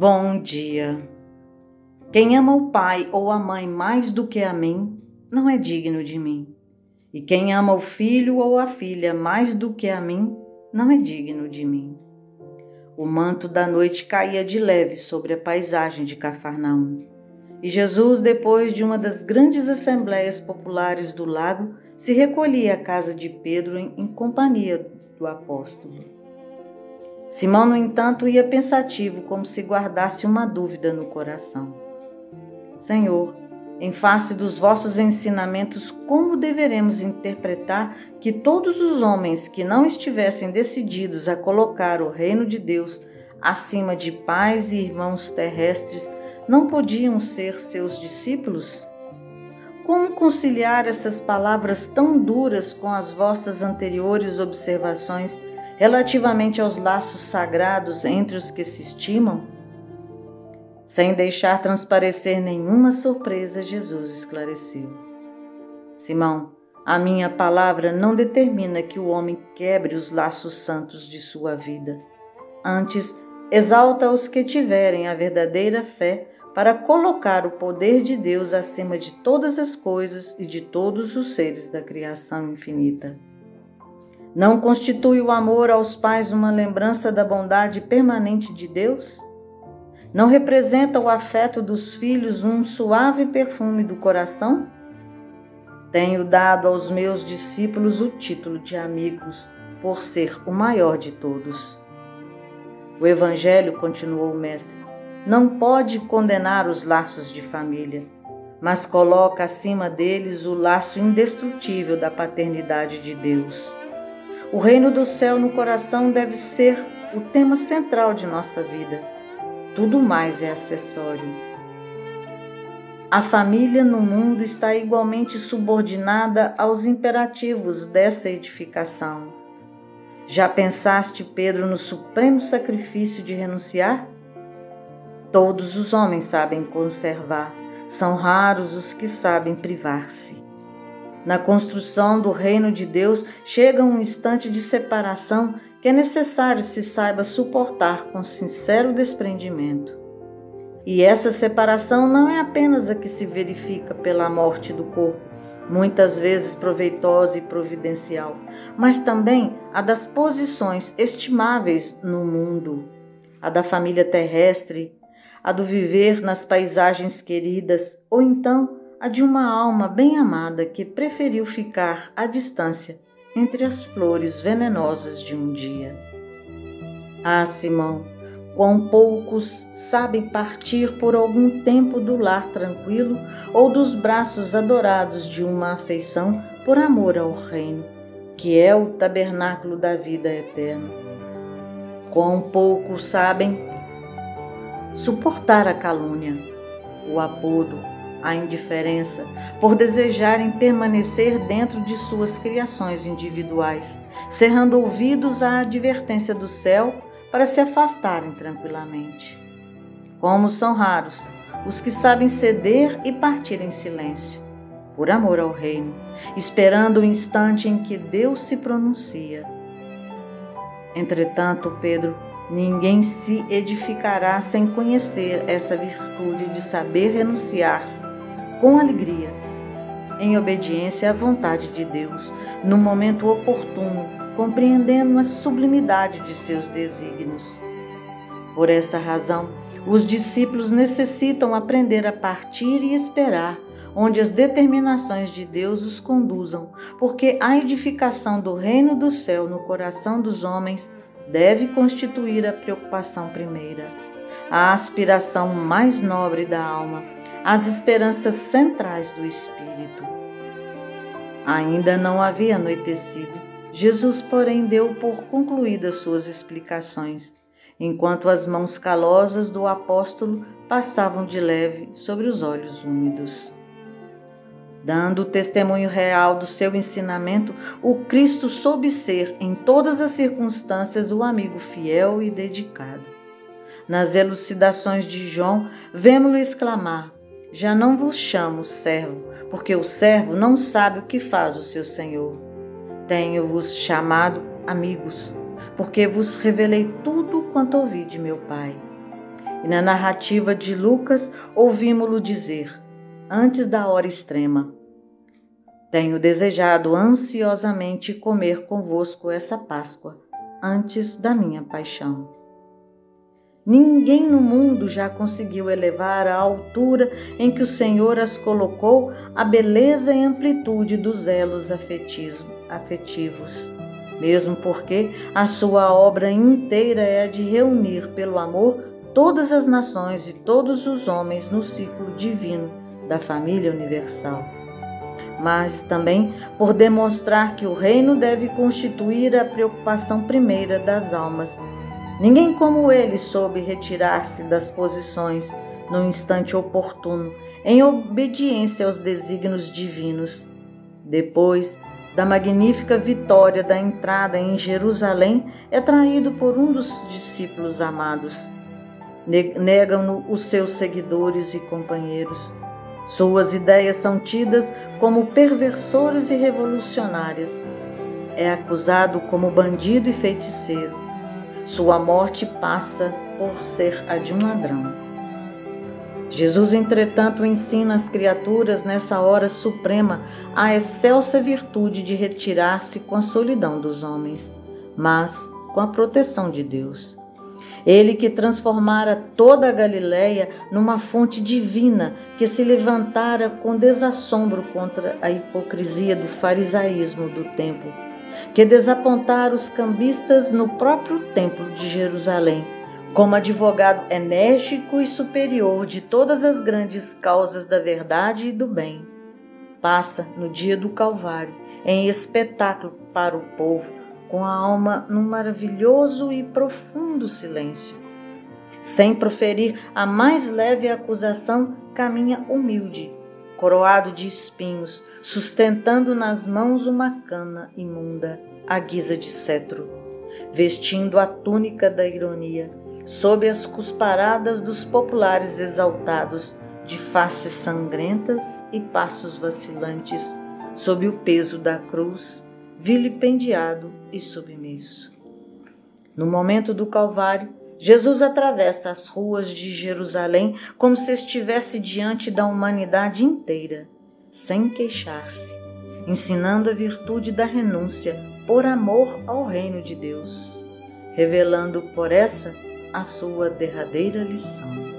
Bom dia. Quem ama o pai ou a mãe mais do que a mim, não é digno de mim. E quem ama o filho ou a filha mais do que a mim, não é digno de mim. O manto da noite caía de leve sobre a paisagem de Cafarnaum. E Jesus, depois de uma das grandes assembleias populares do lago, se recolhia à casa de Pedro em, em companhia do apóstolo. Simão, no entanto, ia pensativo, como se guardasse uma dúvida no coração. Senhor, em face dos vossos ensinamentos, como deveremos interpretar que todos os homens que não estivessem decididos a colocar o reino de Deus acima de pais e irmãos terrestres não podiam ser seus discípulos? Como conciliar essas palavras tão duras com as vossas anteriores observações relativamente aos laços sagrados entre os que se estimam? Sem deixar transparecer nenhuma surpresa, Jesus esclareceu: Simão, a minha palavra não determina que o homem quebre os laços santos de sua vida. Antes, exalta os que tiverem a verdadeira fé para colocar o poder de Deus acima de todas as coisas e de todos os seres da criação infinita. Não constitui o amor aos pais uma lembrança da bondade permanente de Deus? Não representa o afeto dos filhos um suave perfume do coração? Tenho dado aos meus discípulos o título de amigos, por ser o maior de todos. O Evangelho, continuou o Mestre, não pode condenar os laços de família, mas coloca acima deles o laço indestrutível da paternidade de Deus. O reino do céu no coração deve ser o tema central de nossa vida. Tudo mais é acessório. A família no mundo está igualmente subordinada aos imperativos dessa edificação. Já pensaste, Pedro, no supremo sacrifício de renunciar? Todos os homens sabem conservar, são raros os que sabem privar-se. Na construção do reino de Deus chega um instante de separação que é necessário se saiba suportar com sincero desprendimento. E essa separação não é apenas a que se verifica pela morte do corpo, muitas vezes proveitosa e providencial, mas também a das posições estimáveis no mundo, a da família terrestre, a do viver nas paisagens queridas, ou então a de uma alma bem amada que preferiu ficar à distância entre as flores venenosas de um dia. Ah, Simão, quão poucos sabem partir por algum tempo do lar tranquilo ou dos braços adorados de uma afeição por amor ao reino, que é o tabernáculo da vida eterna. Quão poucos sabem suportar a calúnia, o apodo, a indiferença, por desejarem permanecer dentro de suas criações individuais, cerrando ouvidos à advertência do céu para se afastarem tranquilamente. Como são raros os que sabem ceder e partir em silêncio, por amor ao reino, esperando o instante em que Deus se pronuncia. Entretanto, Pedro, ninguém se edificará sem conhecer essa virtude de saber renunciar-se com alegria, em obediência à vontade de Deus, no momento oportuno, compreendendo a sublimidade de seus desígnios. Por essa razão, os discípulos necessitam aprender a partir e esperar onde as determinações de Deus os conduzam, porque a edificação do reino do céu no coração dos homens deve constituir a preocupação primeira, a aspiração mais nobre da alma as esperanças centrais do espírito. Ainda não havia anoitecido. Jesus, porém, deu por concluídas suas explicações, enquanto as mãos calosas do apóstolo passavam de leve sobre os olhos úmidos. Dando o testemunho real do seu ensinamento, o Cristo soube ser, em todas as circunstâncias, o amigo fiel e dedicado. Nas elucidações de João, vemos-lo exclamar: já não vos chamo servo, porque o servo não sabe o que faz o seu senhor. Tenho-vos chamado amigos, porque vos revelei tudo quanto ouvi de meu Pai. E na narrativa de Lucas, ouvimos-lo dizer, antes da hora extrema: Tenho desejado ansiosamente comer convosco essa Páscoa, antes da minha paixão. Ninguém no mundo já conseguiu elevar à altura em que o Senhor as colocou a beleza e amplitude dos elos afetivos, mesmo porque a sua obra inteira é a de reunir pelo amor todas as nações e todos os homens no ciclo divino da família universal. Mas também por demonstrar que o reino deve constituir a preocupação primeira das almas. Ninguém como ele soube retirar-se das posições no instante oportuno, em obediência aos desígnios divinos. Depois da magnífica vitória da entrada em Jerusalém, é traído por um dos discípulos amados negam-no os seus seguidores e companheiros. Suas ideias são tidas como perversoras e revolucionárias. É acusado como bandido e feiticeiro. Sua morte passa por ser a de um ladrão. Jesus, entretanto, ensina as criaturas nessa hora suprema a excelsa virtude de retirar-se com a solidão dos homens, mas com a proteção de Deus. Ele que transformara toda a Galiléia numa fonte divina que se levantara com desassombro contra a hipocrisia do farisaísmo do templo, que desapontara os cambistas no próprio templo de Jerusalém, como advogado enérgico e superior de todas as grandes causas da verdade e do bem. Passa no dia do Calvário em espetáculo para o povo com a alma num maravilhoso e profundo silêncio. Sem proferir a mais leve acusação, caminha humilde, coroado de espinhos, sustentando nas mãos uma cana imunda, à guisa de cetro, vestindo a túnica da ironia, sob as cusparadas dos populares exaltados, de faces sangrentas e passos vacilantes, sob o peso da cruz vilipendiado e submisso. No momento do Calvário, Jesus atravessa as ruas de Jerusalém como se estivesse diante da humanidade inteira, sem queixar-se, ensinando a virtude da renúncia por amor ao reino de Deus, revelando por essa a sua derradeira lição.